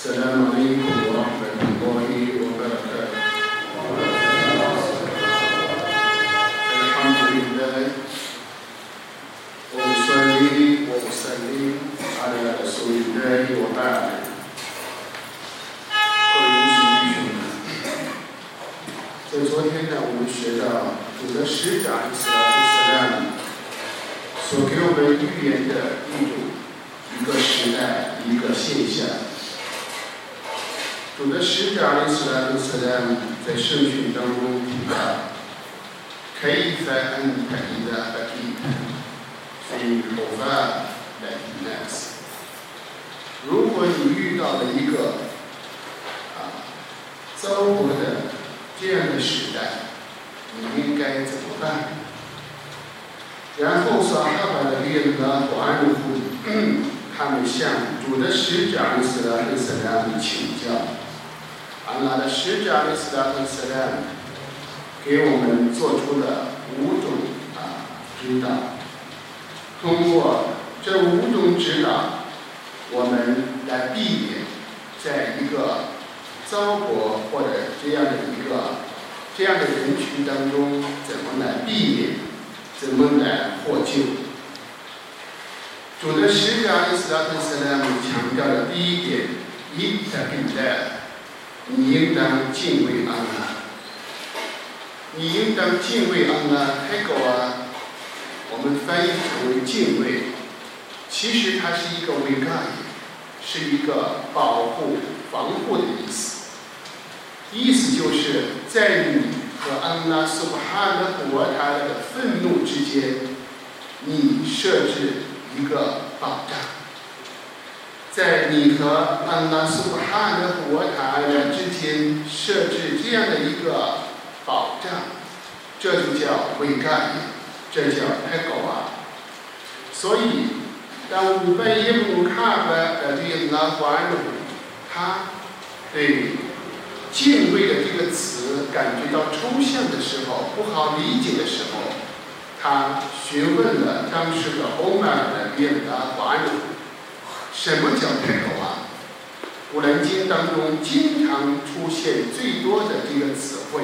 السلام عليكم. ：“كيف أنت إذا بكيت في حفاة الناس？” 如果你遇到了一个啊糟粕的这样的时代，你应该怎么办？然后撒哈巴的列德和安努夫，他们向主的使者伊斯兰请教。安拉的使者伊斯兰 给我们做出了五种啊指导。通过这五种指导，我们来避免在一个糟粕或者这样的一个这样的人群当中，怎么来避免，怎么来获救。主的使者伊斯兰强调的第一点，一在并在。你应当敬畏安拉，你应当敬畏安拉。开口啊，我们翻译成为敬畏，其实它是一个维盖，是一个保护、防护的意思。意思就是在你和安拉苏哈的国他的愤怒之间，你设置一个保障。在你和安拉苏哈的国塔之间设置这样的一个保障，这就叫维盖，这叫开狗啊。所以，当五百耶布卡的对安拉欢呼，他对敬畏的这个词感觉到抽象的时候，不好理解的时候，他询问了当时的欧麦尔的耶拉欢呼。什么叫开口啊？古兰经当中经常出现最多的这个词汇，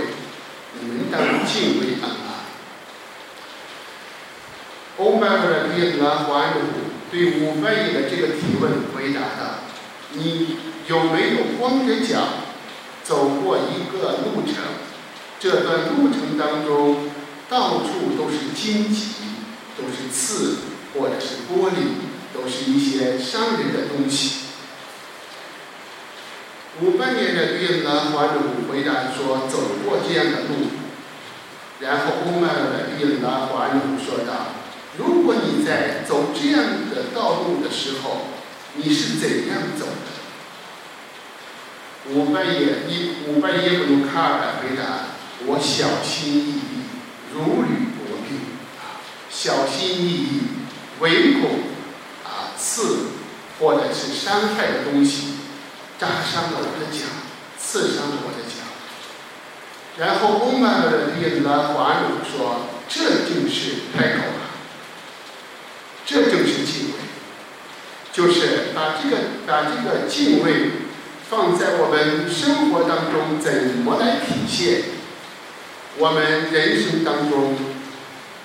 你们当敬畏安拉。欧麦尔的耶拉华鲁对五百亿的这个提问回答道：“你有没有光着脚走过一个路程？这段路程当中到处都是荆棘，都是刺，或者是玻璃。”都是一些伤人的东西。五百年的约拿华鲁回答说：“走过这样的路。”然后欧麦尔的约拿华鲁说道：“如果你在走这样的道路的时候，你是怎样走的？”五百页一五百页不用卡尔的回答：“我小心翼翼，如履薄冰啊，小心翼翼，唯恐啊。”刺或者是伤害的东西，扎伤了我的脚，刺伤了我的脚。然后欧曼的列拉华鲁说：“这就是开口了，这就是敬畏，就是把这个把这个敬畏放在我们生活当中，怎么来体现？我们人生当中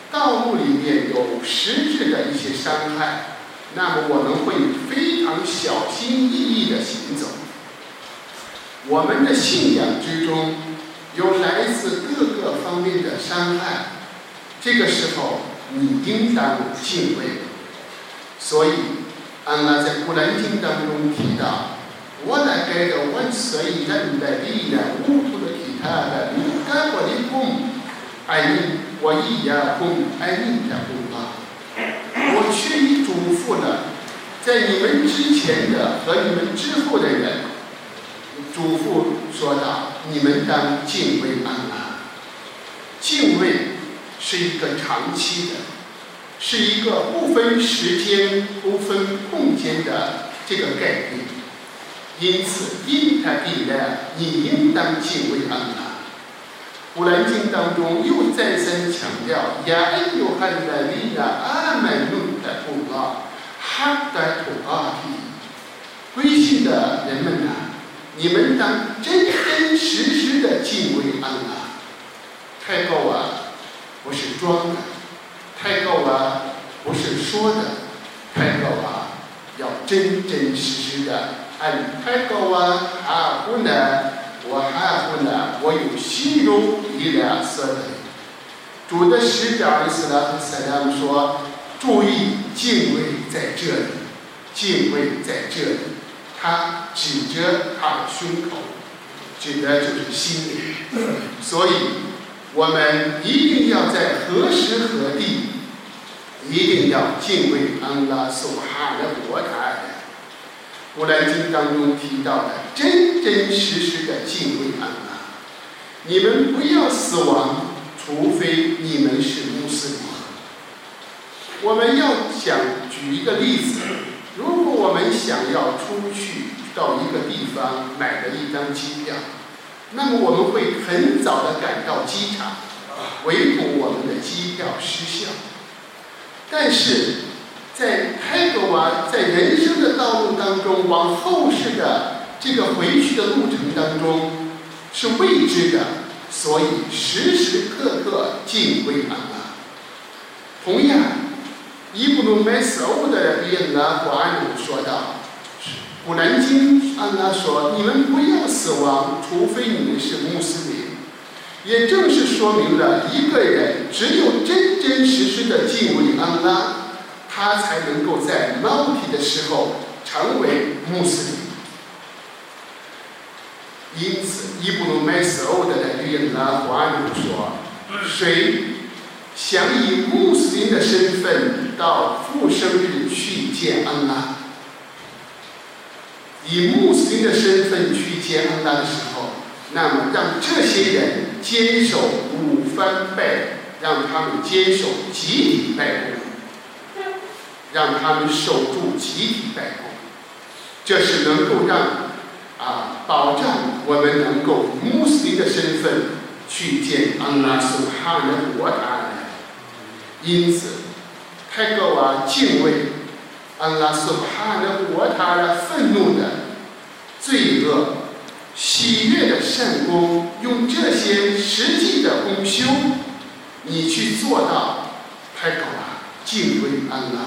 道路里面有实质的一些伤害。”那么我们会非常小心翼翼的行走。我们的信仰之中有来自各个方面的伤害，这个时候你应当敬畏。所以，安拉在古兰经当中提到：“我来该的万岁人的力量，无图的其他的，你该我的功，爱你，我一样功，爱你的功啊。”我却已嘱咐了，在你们之前的和你们之后的人，嘱咐说道：你们当敬畏安拉。敬畏是一个长期的，是一个不分时间、不分空间的这个概念。因此，因他必然，你应当敬畏安拉。古兰经当中又再三强调：“呀，恩有汉的利亚阿门努的土啊，哈的土啊，归信的人们呢，你们当真真实实的敬畏安拉。太高啊，不是装的；太高啊，不是说的；太高啊，要真真实实的按太高啊，哈不呢？我哈不呢？我有形容一两色的。主的使者伊斯兰和塞拉姆说：“注意敬畏在这里，敬畏在这里。”他指着他的胸口，指的就是心灵。所以，我们一定要在何时何地，一定要敬畏安拉所哈的国台。古兰经当中提到的真真实实的敬畏安拉。你们不要死亡，除非你们是穆斯林。我们要想举一个例子。如果我们想要出去到一个地方买了一张机票，那么我们会很早的赶到机场，唯恐我们的机票失效。但是在开国啊，在人生的道路当中，往后世的这个回去的路程当中是未知的，所以时时刻刻敬畏安拉。同样。伊布鲁麦斯欧的里拉古安努说道：“古兰经安拉说，你们不要死亡，除非你们是穆斯林。也正是说明了一个人只有真真实实的敬畏安拉，他才能够在猫体的时候成为穆斯林。因此，伊布鲁麦斯欧的里拉古安努说，谁？”想以穆斯林的身份到复生日去见安拉，以穆斯林的身份去见安拉的时候，那么让这些人坚守五番拜，让他们坚守集体拜功，让他们守住集体拜功，这是能够让啊保障我们能够穆斯林的身份去见安拉苏哈的国塔。因此，泰戈瓦敬畏安拉所哈的国塔的愤怒的罪恶，喜悦的善功，用这些实际的功修，你去做到泰戈瓦敬畏安拉。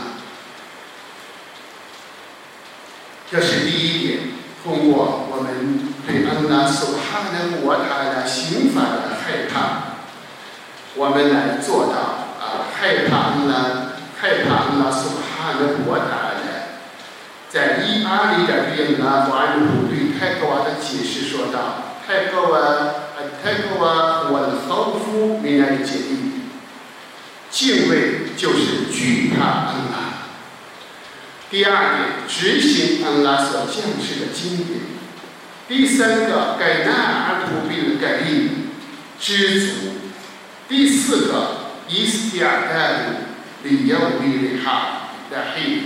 这是第一点。通过我们对安拉所哈的国塔的刑法的害怕，我们来做到。害怕安拉，害怕安拉所哈的国塔的，在一阿里的里呢，瓦鲁对泰戈瓦的解释说道：泰戈瓦，泰戈瓦，我的后夫没来解释，敬畏就是惧怕安拉。第二点，执行安拉所降世的经典。第三个，改纳阿图比的改印，知足。第四个。伊斯亚代鲁里亚乌里里哈的黑，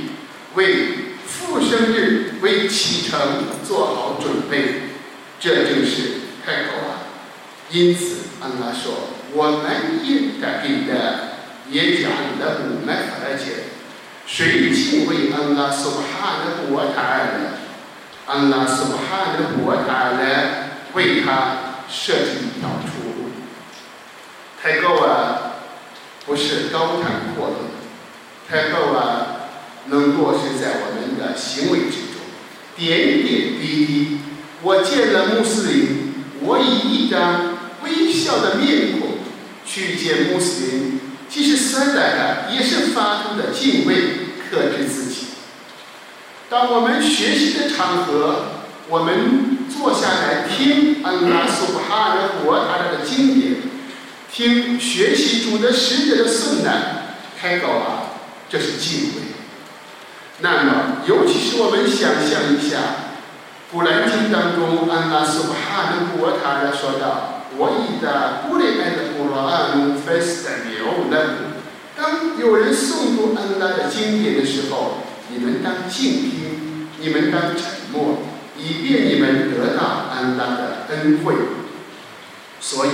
为复生日为启程做好准备，这就是开口啊。因此，安拉说：“我们应该给的也讲的我们而且谁敬畏安拉苏哈的国台呢？安拉苏哈的国台呢，为他设计一条出路。开口啊！”不是高谈阔论，太后啊，能落实在我们的行为之中，点点滴滴。我见了穆斯林，我以一张微笑的面孔去见穆斯林，即使实在的，也是发出的敬畏，克制自己。当我们学习的场合，我们坐下来听安拉苏哈的国他的经典。听学习主的使者的颂呢，开口啊，这是敬畏。那么，尤其是我们想象一下，《古兰经》当中，安拉苏哈的国塔的说道：“我以的古里埃的古罗安费斯的牛呢，当有人诵读安拉的经典的时候，你们当静听，你们当沉默，以便你们得到安拉的恩惠。”所以。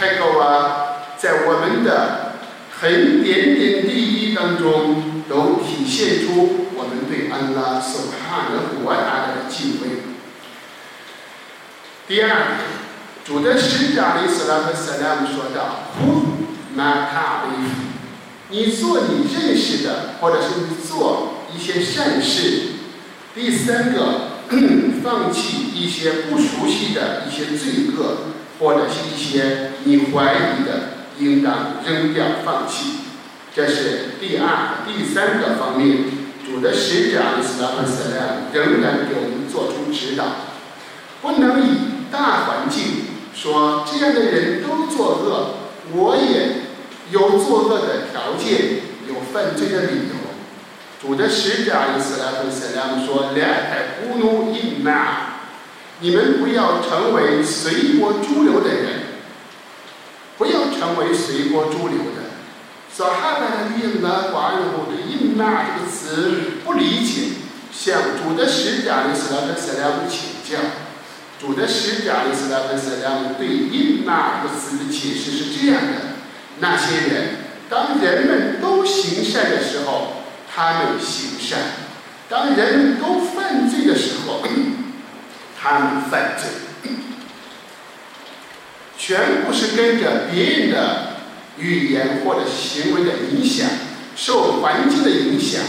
太高啊，在我们的很点点滴滴当中，都体现出我们对安拉所哈的伟大的敬畏。第二个，主的使者里斯拉和斯拉姆说道：“呼，马卡利夫，你做你认识的，或者是你做一些善事。第三个，放弃一些不熟悉的一些罪恶，或者是一些你怀疑的，应当扔掉放弃。这是第二、第三个方面。主的使者里斯拉和斯拉仍然给我们做出指导，不能以。”大环境说这样的人都作恶，我也有作恶的条件，有犯罪的理由。主的使者伊斯兰和斯拉姆说：“两台乌奴伊玛，你们不要成为随波逐流的人，不要成为随波逐流的。”说哈巴的伊玛华人部对伊玛这个词不理解，向主的使者伊斯兰和斯拉姆请教。主的使者伊斯兰和斯拉姆对“因那”这个词的解释是这样的：那些人，当人们都行善的时候，他们行善；当人们都犯罪的，他们犯罪。全部是跟着别人的语言或者行为的影响，受环境的影响。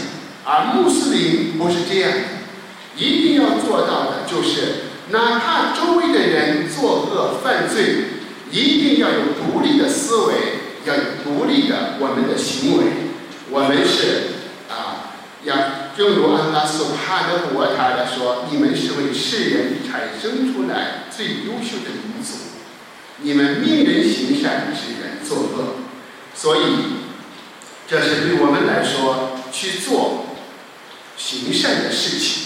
而穆斯林不是这样，一定要做到的就是。哪怕周围的人作恶犯罪，一定要有独立的思维，要有独立的我们的行为。我们是啊，要正如安拉苏哈德古尔塔的说：“你们是为世人产生出来最优秀的民族，你们命人行善，使人作恶。”所以，这是对我们来说去做行善的事情。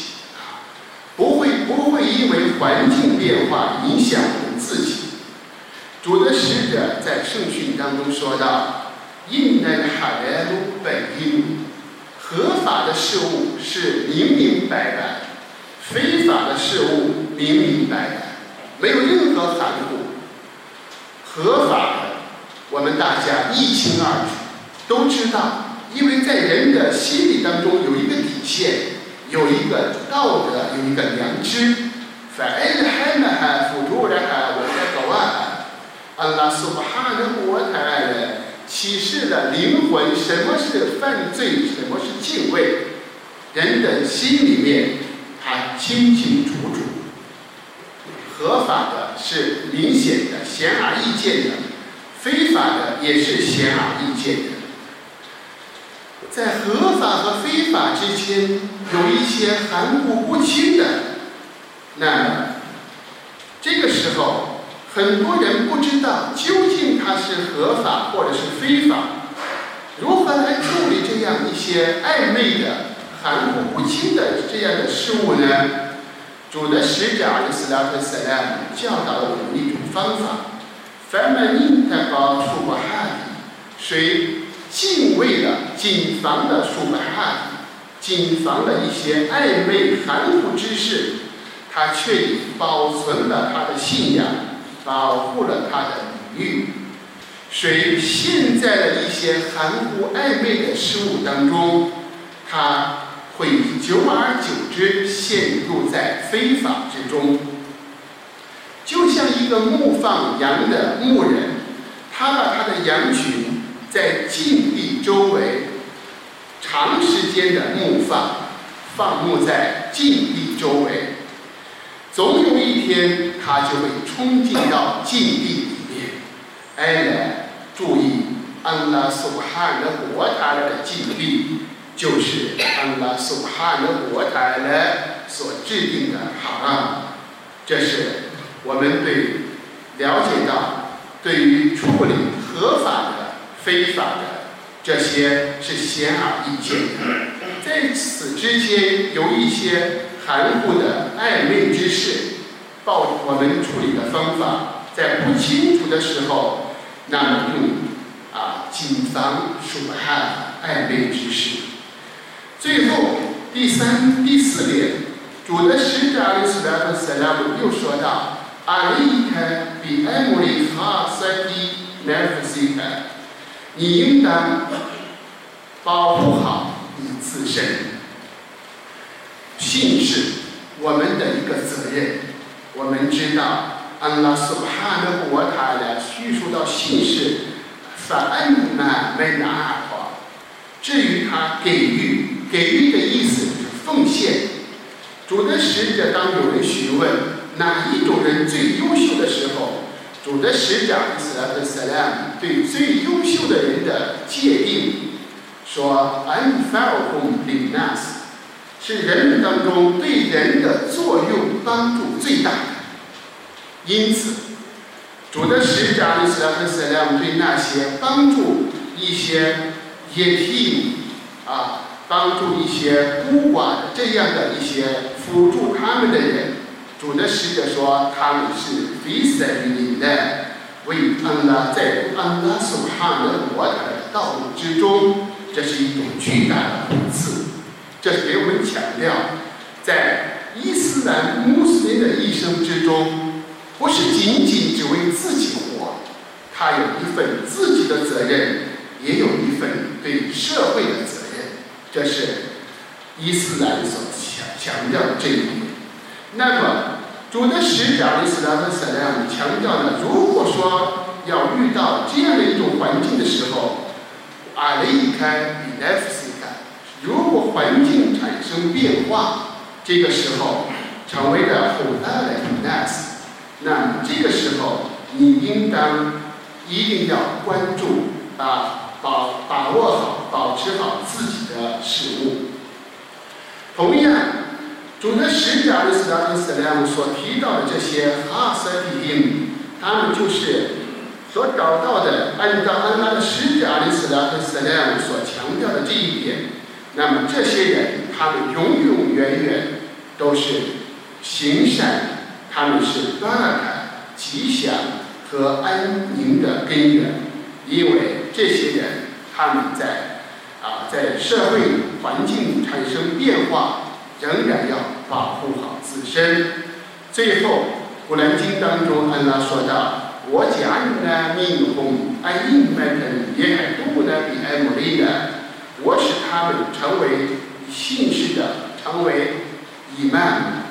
不会不会因为环境变化影响我们自己。主的使者在圣训当中说道：“印奈哈莱鲁本因，合法的事物是明明白白，非法的事物明明白白，没有任何含糊。合法的，我们大家一清二楚，都知道，因为在人的心理当中有一个底线。”有一个道德，有一个良知。反而还呢还辅助启示了灵魂什么是犯罪，什么是敬畏，人的心里面他清清楚楚。合法的是明显的、显而易见的，非法的也是显而易见的。在合法和非法之间有一些含糊不清的，那么这个时候很多人不知道究竟它是合法或者是非法，如何来处理这样一些暧昧的、含糊不清的这样的事物呢？主的使者阿里斯拉克斯拉姆教导我们一种方法：凡们应该搞出过汉谁？敬畏了，谨防了舒白汉，谨防了一些暧昧含糊之事，他却保存了他的信仰，保护了他的名誉。谁陷在了一些含糊暧昧的事物当中，他会久而久之陷入在非法之中。就像一个牧放羊的牧人，他把他的羊群。在禁地周围长时间的牧放，放牧在禁地周围，总有一天他就会冲进到禁地里面。哎来注意，安拉苏哈的国台的禁地，就是安拉苏哈的国台的所制定的好案。这是我们对了解到对于处理合法的。非法的这些是显而易见的，在此之间有一些含糊的暧昧之事，报我们处理的方法在不清楚的时候，那么用啊谨防疏害暧昧之事。最后第三第四点，主的使者阿里斯拉夫塞拉姆又说道：“阿里开比艾姆里哈塞蒂奈夫西开。”你应当保护好你自身，信是我们的一个责任。我们知道，安拉苏哈的国塔的叙述到姓氏，法恩纳梅纳阿华。至于他给予，给予的意思是奉献。主的使者当有人询问哪一种人最优秀的时候，主的使者伊斯拉克萨拉对最优秀的人的界定说：“安法尔洪林纳斯是人们当中对人的作用帮助最大的。”因此，主的使者伊斯拉克萨拉对那些帮助一些也替啊。帮助一些孤寡这样的一些辅助他们的人，主的使者说他们是非神灵的，为安拉在安拉所哈的国的道路之中，这是一种巨大的恩赐。这是给我们强调，在伊斯兰穆斯林的一生之中，不是仅仅只为自己活，他有一份自己的责任，也有一份对社会的责任。这是伊斯兰所强强调的这一点。那么，主的使者伊斯兰的萨拉姆强调呢，如果说要遇到这样的一种环境的时候，阿雷开比奈夫斯，如果环境产生变化，这个时候成为了后代的比奈斯，那这个时候你应当一定要关注啊。把把握好，保持好自己的事物。同样，主的使者的斯拉伊斯莱姆所提到的这些哈萨蒂因，他们就是所找到的，按照安拉的使者的斯拉斯莱姆所强调的这一点。那么这些人，他们永永远远都是行善，他们是巴尔吉祥和安宁的根源，因为。这些人，他们在啊，在社会环境产生变化，仍然要保护好自身。最后，《古兰经》当中，安拉说道：“我假如呢，命我使他们成为信士的，成为伊曼，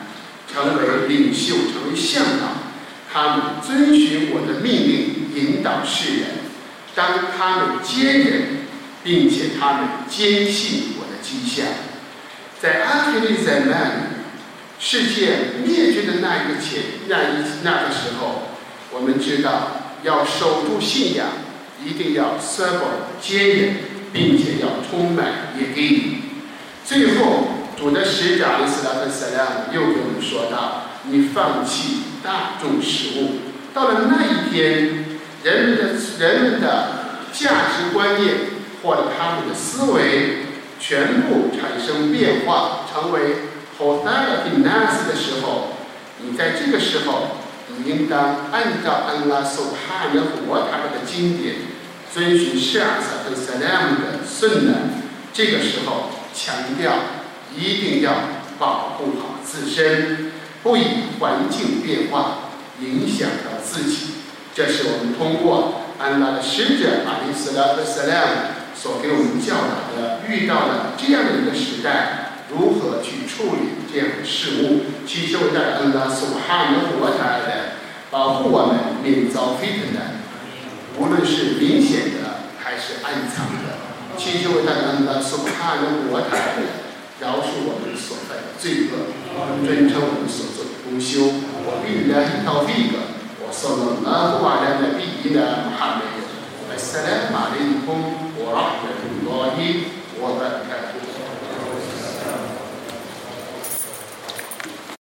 成为领袖，成为向导，他们遵循我的命令，引导世人。”当他们坚忍，并且他们坚信我的迹象，在阿提利在那里，世界灭绝的那一个前那一那个时候，我们知道要守住信仰，一定要 serve 坚忍，并且要充满也给你。最后，主的使者伊斯拉克萨拉又给我们说道：“你放弃大众食物，到了那一天。”人们的人们的价值观念或者他们的思维全部产生变化，成为后代的比纳斯的时候，你在这个时候，你应当按照安拉所派的和他们的经典，遵循舍尔萨和萨拉姆的顺呢。这个时候强调一定要保护好自身，不以环境变化影响到自己。这是我们通过安拉的使者阿里斯拉和斯莱姆所给我们教导的，遇到了这样的一个时代，如何去处理这样的事物，祈求在安拉所哈的活台的保护我们免遭非难的，无论是明显的还是暗藏的。祈求大家能把所看的我台饶恕我们所犯的罪恶，尊称我们所做的功修。我必然到这个，我送了那不瓦人的第一呢，还没有。阿弥陀佛，我拉着罗伊，我的。